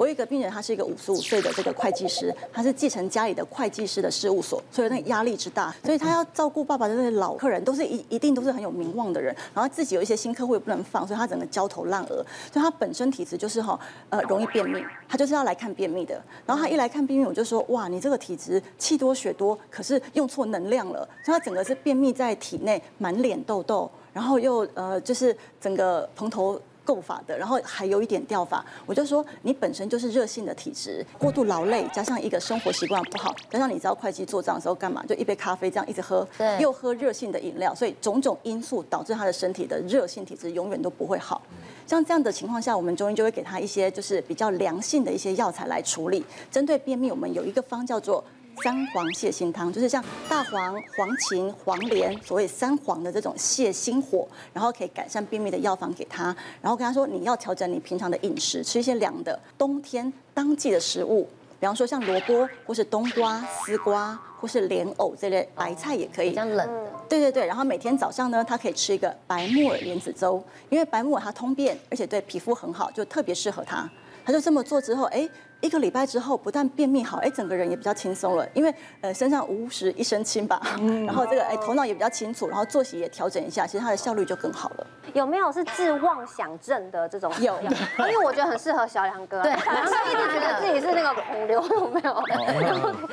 我有一个病人，他是一个五十五岁的这个会计师，他是继承家里的会计师的事务所，所以那个压力之大，所以他要照顾爸爸的那些老客人，都是一一定都是很有名望的人，然后自己有一些新客户也不能放，所以他整个焦头烂额。所以他本身体质就是哈呃容易便秘，他就是要来看便秘的。然后他一来看便秘，我就说哇，你这个体质气多血多，可是用错能量了，所以他整个是便秘在体内，满脸痘痘，然后又呃就是整个蓬头。构法的，然后还有一点掉法，我就说你本身就是热性的体质，过度劳累，加上一个生活习惯不好，加上你知道会计做账的时候干嘛，就一杯咖啡这样一直喝，对，又喝热性的饮料，所以种种因素导致他的身体的热性体质永远都不会好。像这样的情况下，我们中医就会给他一些就是比较良性的一些药材来处理。针对便秘，我们有一个方叫做。三黄泻心汤就是像大黄、黄芩、黄连，所谓三黄的这种泻心火，然后可以改善便秘的药方给他。然后跟他说，你要调整你平常的饮食，吃一些凉的冬天当季的食物，比方说像萝卜或是冬瓜、丝瓜或是莲藕这类白菜也可以。比较冷的。对对对，然后每天早上呢，他可以吃一个白木耳莲子粥，因为白木耳它通便，而且对皮肤很好，就特别适合他。他就这么做之后，哎。一个礼拜之后，不但便秘好，哎，整个人也比较轻松了，因为呃身上无时一身轻吧，嗯然后这个哎头脑也比较清楚，然后作息也调整一下，其实他的效率就更好了。有没有是治妄想症的这种？有，因为我觉得很适合小梁哥。对，梁哥一直觉得自己是那个孔刘，有没有？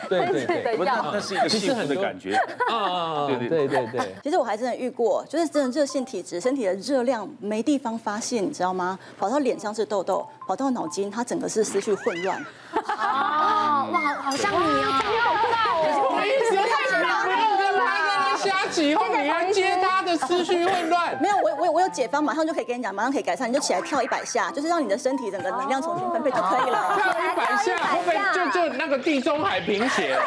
对对对，那是一个幸福的感觉啊！对对对对。其实我还真的遇过，就是真的热性体质，身体的热量没地方发泄，你知道吗？跑到脸上是痘痘，跑到脑筋，它整个是思绪混乱。哦，哇，好像你哦，你好棒哦！我一直太想，不要跟他跟他瞎起哄，你要接他的思绪混乱。没有，我我我有解方，马上就可以跟你讲，马上可以改善，你就起来跳一百下，就是让你的身体整个能量重新分配就可以了。跳一百下，会不会就就那个地中海贫血？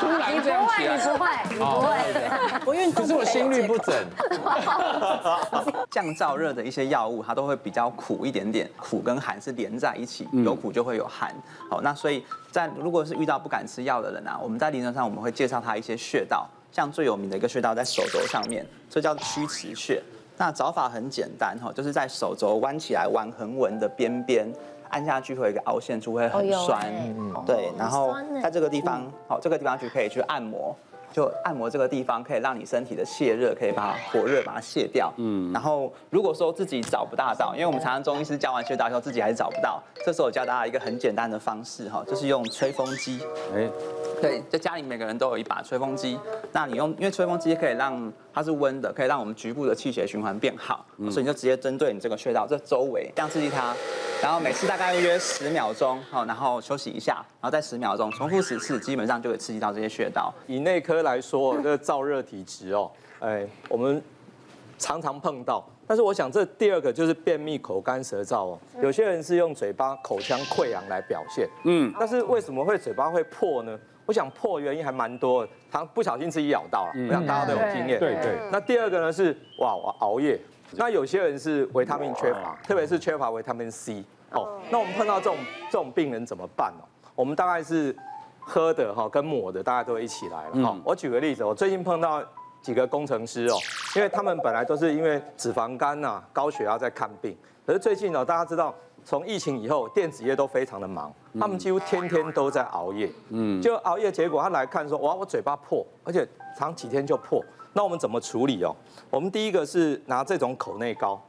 突然这样起来，你不会，你不会，不运动。可是我心率不整。降燥热的一些药物，它都会比较苦一点点，苦跟寒是连在一起，有苦就会有寒。好，那所以在如果是遇到不敢吃药的人啊，我们在临床上我们会介绍他一些穴道，像最有名的一个穴道在手肘上面，这叫曲池穴。那找法很简单哈，就是在手肘弯起来弯横纹的边边按下去，会有一个凹陷处，会很酸。对，然后在这个地方，好，这个地方就可以去按摩。就按摩这个地方，可以让你身体的泄热，可以把火热把它泄掉。嗯，然后如果说自己找不大到，因为我们常常中医师教完穴道之后，自己还是找不到，这时候我教大家一个很简单的方式哈，就是用吹风机。哎，对，在家里每个人都有一把吹风机，那你用，因为吹风机可以让它是温的，可以让我们局部的气血循环变好，所以你就直接针对你这个穴道这周围这样刺激它。然后每次大概约十秒钟，好，然后休息一下，然后再十秒钟，重复十次，基本上就会刺激到这些穴道。以内科来说，这个燥热体质哦，哎，我们常常碰到。但是我想，这第二个就是便秘、口干舌燥哦。有些人是用嘴巴口腔溃疡来表现，嗯，但是为什么会嘴巴会破呢？我想破原因还蛮多的，常不小心自己咬到了，我想大家都有经验。对对。那第二个呢是哇，我熬夜。那有些人是维他命缺乏，特别是缺乏维他命 C。哦，那我们碰到这种这种病人怎么办哦？我们大概是喝的哈，跟抹的大家都一起来了哈。我举个例子，我最近碰到几个工程师哦，因为他们本来都是因为脂肪肝呐、高血压在看病，可是最近呢，大家知道从疫情以后，电子业都非常的忙，他们几乎天天都在熬夜，嗯，就熬夜结果他来看说，哇，我嘴巴破，而且长几天就破，那我们怎么处理哦？我们第一个是拿这种口内膏。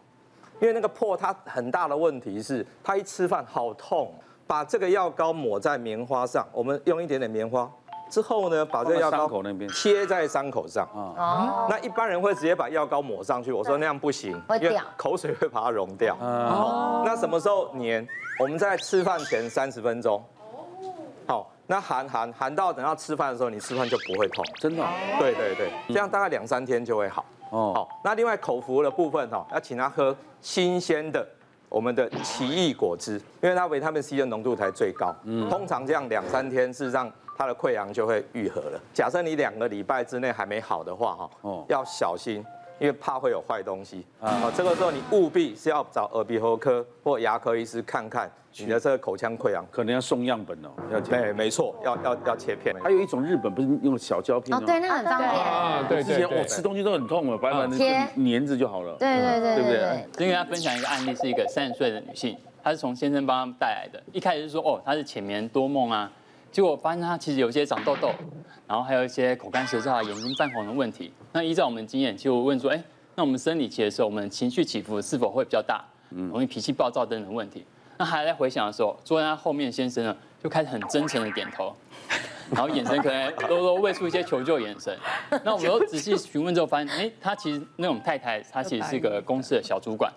因为那个破，它很大的问题是，它一吃饭好痛。把这个药膏抹在棉花上，我们用一点点棉花之后呢，把这个药膏贴在伤口上。哦。那一般人会直接把药膏抹上去，我说那样不行，因为口水会把它溶掉。哦。那什么时候粘？我们在吃饭前三十分钟。好，那含含含到等到吃饭的时候，你吃饭就不会痛。真的？对对对，这样大概两三天就会好。哦，好，那另外口服的部分哈，要请他喝新鲜的我们的奇异果汁，因为它维他命 C 的浓度才最高。嗯，通常这样两三天，事实上它的溃疡就会愈合了。假设你两个礼拜之内还没好的话哈，哦，要小心。因为怕会有坏东西啊，这个时候你务必是要找耳鼻喉科或牙科医师看看你的这个口腔溃疡，可能要送样本哦，要对，没错，要要要切片。还有一种日本不是用小胶片哦，对，那很方便啊，对，之前我吃东西都很痛了，白白的粘着就好了，对对对，对不对？今天要分享一个案例，是一个三十岁的女性。她是从先生帮他带来的。一开始是说哦，他是浅眠多梦啊，结果我发现他其实有一些长痘痘，然后还有一些口干舌燥、眼睛泛红的问题。那依照我们的经验，就问说，哎，那我们生理期的时候，我们情绪起伏是否会比较大，容易脾气暴躁等等问题？那还在回想的时候，坐在他后面先生呢，就开始很真诚的点头。然后眼神可能都都喂出一些求救眼神，那我们都仔细询问之后发现，哎，他其实那种太太，她其实是一个公司的小主管，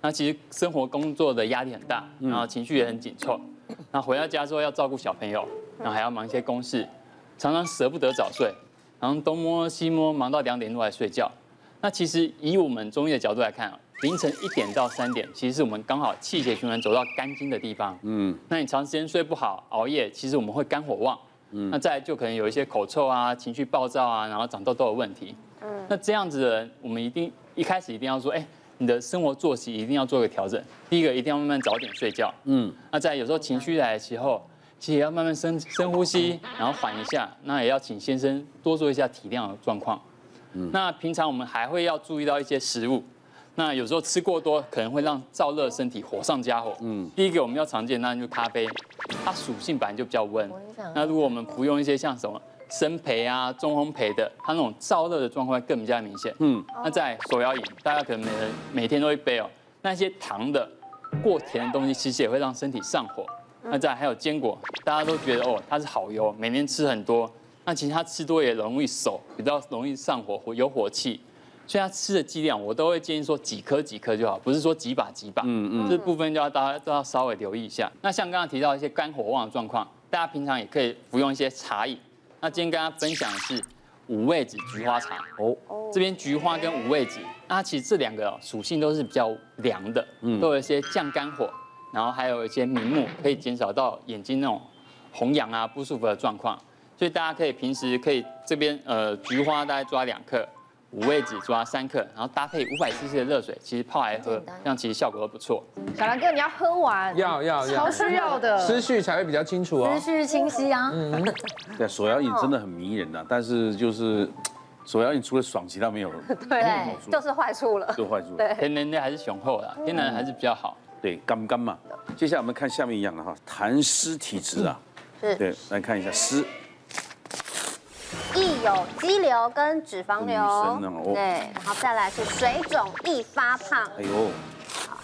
那其实生活工作的压力很大，然后情绪也很紧凑，那回到家之后要照顾小朋友，然后还要忙一些公事，常常舍不得早睡，然后东摸西摸，忙到两点多才睡觉。那其实以我们中医的角度来看，凌晨一点到三点，其实是我们刚好气血循环走到肝经的地方。嗯，那你长时间睡不好，熬夜，其实我们会肝火旺。嗯，那再来就可能有一些口臭啊、情绪暴躁啊，然后长痘痘的问题。嗯，那这样子的人，我们一定一开始一定要说，哎，你的生活作息一定要做个调整。第一个，一定要慢慢早点睡觉。嗯，那在有时候情绪来的时候，其实也要慢慢深深呼吸，然后缓一下。那也要请先生多做一下体谅的状况。嗯，那平常我们还会要注意到一些食物。那有时候吃过多可能会让燥热身体火上加火。嗯，第一个我们要常见，那就是咖啡，它属性本来就比较温。那如果我们服用一些像什么深培啊、中烘培的，它那种燥热的状况会更加明显。嗯，那在手摇饮，大家可能每人每天都一杯哦。那些糖的、过甜的东西，其实也会让身体上火。那再还有坚果，大家都觉得哦它是好油，每天吃很多，那其实它吃多也容易手，比较容易上火，有火气。所以它吃的剂量，我都会建议说几颗几颗就好，不是说几把几把。嗯嗯，这部分就要大家都要稍微留意一下。那像刚刚提到一些肝火旺的状况，大家平常也可以服用一些茶饮。那今天跟大家分享的是五味子菊花茶哦。这边菊花跟五味子，那其实这两个属性都是比较凉的，都有一些降肝火，然后还有一些明目，可以减少到眼睛那种红痒啊不舒服的状况。所以大家可以平时可以这边呃菊花大概抓两克。五味子抓三克，然后搭配五百 CC 的热水，其实泡来喝，这样其实效果都不错。小兰哥，你要喝完，要要要，超需要的，思绪才会比较清楚啊，思绪清晰啊。嗯，对，手摇饮真的很迷人呐，但是就是手摇饮除了爽，其他没有。对，就是坏处了。就坏处。对，天然的还是雄厚的，天然的还是比较好。对，干干嘛。接下来我们看下面一样的哈，痰湿体质啊。是。对，来看一下湿。易有肌瘤跟脂肪瘤，对，然后再来是水肿易发胖，哎呦，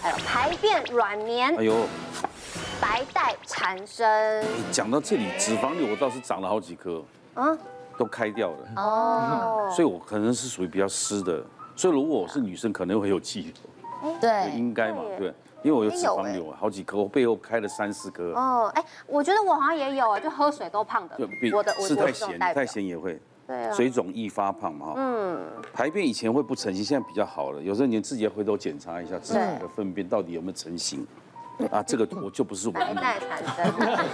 还有排便软绵，哎呦，白带缠身。讲到这里，脂肪瘤我倒是长了好几颗，嗯，都开掉了，哦，所以我可能是属于比较湿的，所以如果我是女生，可能会有肌瘤，对，应该嘛，对，因为我有脂肪瘤，好几颗，我背后开了三四颗。哦，哎，我觉得我好像也有啊，就喝水都胖的，我的是太咸，太咸也会。对啊水肿易发胖嘛，嗯，排便以前会不成型，现在比较好了。有时候你自己要回头检查一下自己的粪便到底有没有成型。啊，这个我就不是我们的，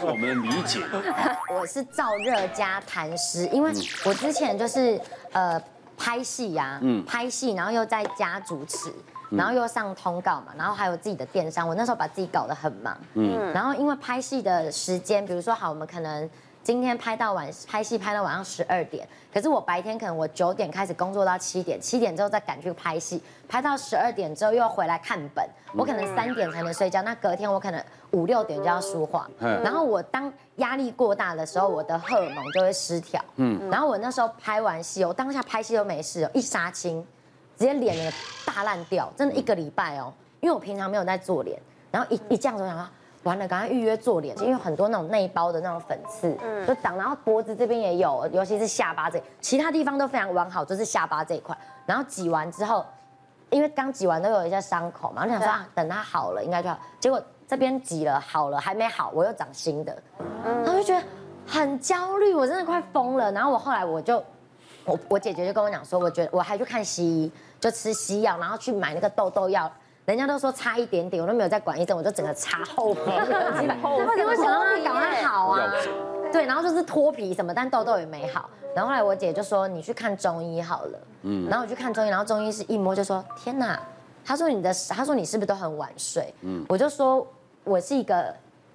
是 我们的理解。我是燥热加痰湿，因为我之前就是呃拍戏呀，嗯，拍戏，然后又在家主持，然后又上通告嘛，然后还有自己的电商，我那时候把自己搞得很忙，嗯，然后因为拍戏的时间，比如说好，我们可能。今天拍到晚，拍戏拍到晚上十二点，可是我白天可能我九点开始工作到七点，七点之后再赶去拍戏，拍到十二点之后又要回来看本，我可能三点才能睡觉，那隔天我可能五六点就要梳化，然后我当压力过大的时候，我的荷尔蒙就会失调，嗯，然后我那时候拍完戏，我当下拍戏都没事，一杀青，直接脸大烂掉，真的一个礼拜哦，因为我平常没有在做脸，然后一一这样子我想说。完了，赶快预约做脸，因为很多那种内包的那种粉刺，嗯，就长，然后脖子这边也有，尤其是下巴这，其他地方都非常完好，就是下巴这一块。然后挤完之后，因为刚挤完都有一些伤口嘛，我想说啊，等它好了应该就好。结果这边挤了好了，还没好，我又长新的，然后就觉得很焦虑，我真的快疯了。然后我后来我就，我我姐姐就跟我讲说，我觉得我还去看西医，就吃西药，然后去买那个痘痘药。人家都说差一点点，我都没有在管医生，我就整个擦后皮，我想让它赶快好啊。对，然后就是脱皮什么，但痘痘也没好。然后后来我姐就说你去看中医好了，嗯，然后我去看中医，然后中医是一摸就说天哪，他说你的，他说你是不是都很晚睡？嗯，我就说我是一个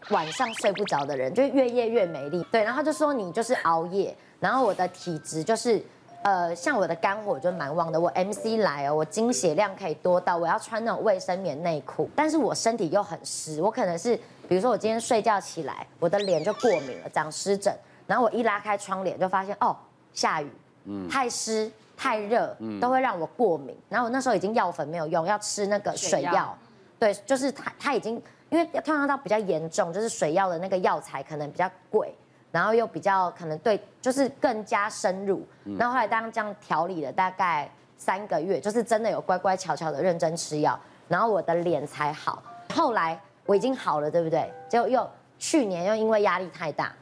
晚上睡不着的人，就越夜越美丽。对，然后他就说你就是熬夜，然后我的体质就是。呃，像我的肝火就蛮旺的，我 MC 来哦，我经血量可以多到我要穿那种卫生棉内裤，但是我身体又很湿，我可能是比如说我今天睡觉起来，我的脸就过敏了，长湿疹，然后我一拉开窗帘就发现哦，下雨，嗯，太湿太热，都会让我过敏，然后我那时候已经药粉没有用，要吃那个水药，对，就是它它已经因为通常到比较严重，就是水药的那个药材可能比较贵。然后又比较可能对，就是更加深入。然后后来当这样调理了大概三个月，就是真的有乖乖巧巧的认真吃药，然后我的脸才好。后来我已经好了，对不对？结果又去年又因为压力太大，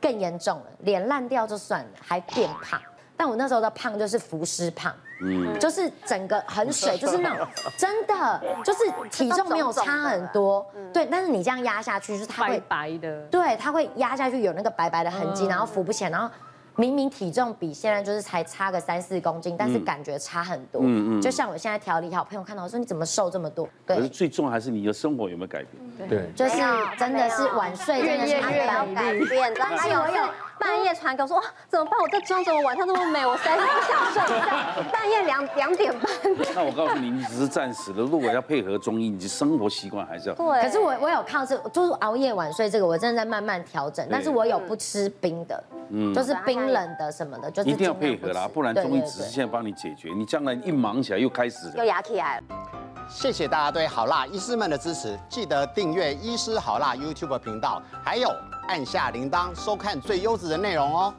更严重了，脸烂掉就算了，还变胖。但我那时候的胖就是浮尸胖。嗯，就是整个很水，就是那种真的，就是体重没有差很多，对。但是你这样压下去，就是它会白白的，对，它会压下去有那个白白的痕迹，然后浮不起来，然后。明明体重比现在就是才差个三四公斤，但是感觉差很多。嗯嗯。就像我现在调理好，朋友看到我说你怎么瘦这么多？对。可是最重要还是你的生活有没有改变？对。就是真的是晚睡，真的是没有改变。但是我有半夜传给我说哇，怎么办？我这妆怎么晚上那么美？我实在是不想睡觉。半夜两两点半。那我告诉你，你只是暂时的。如果要配合中医，你的生活习惯还是要。对。可是我我有靠这，就是熬夜晚睡这个，我真的在慢慢调整。但是我有不吃冰的，嗯，就是冰冷的什么的。就一定要配合啦，不然中医只是现在帮你解决，你将来一忙起来又开始又牙起来了。谢谢大家对好辣医师们的支持，记得订阅医师好辣 YouTube 频道，还有按下铃铛收看最优质的内容哦。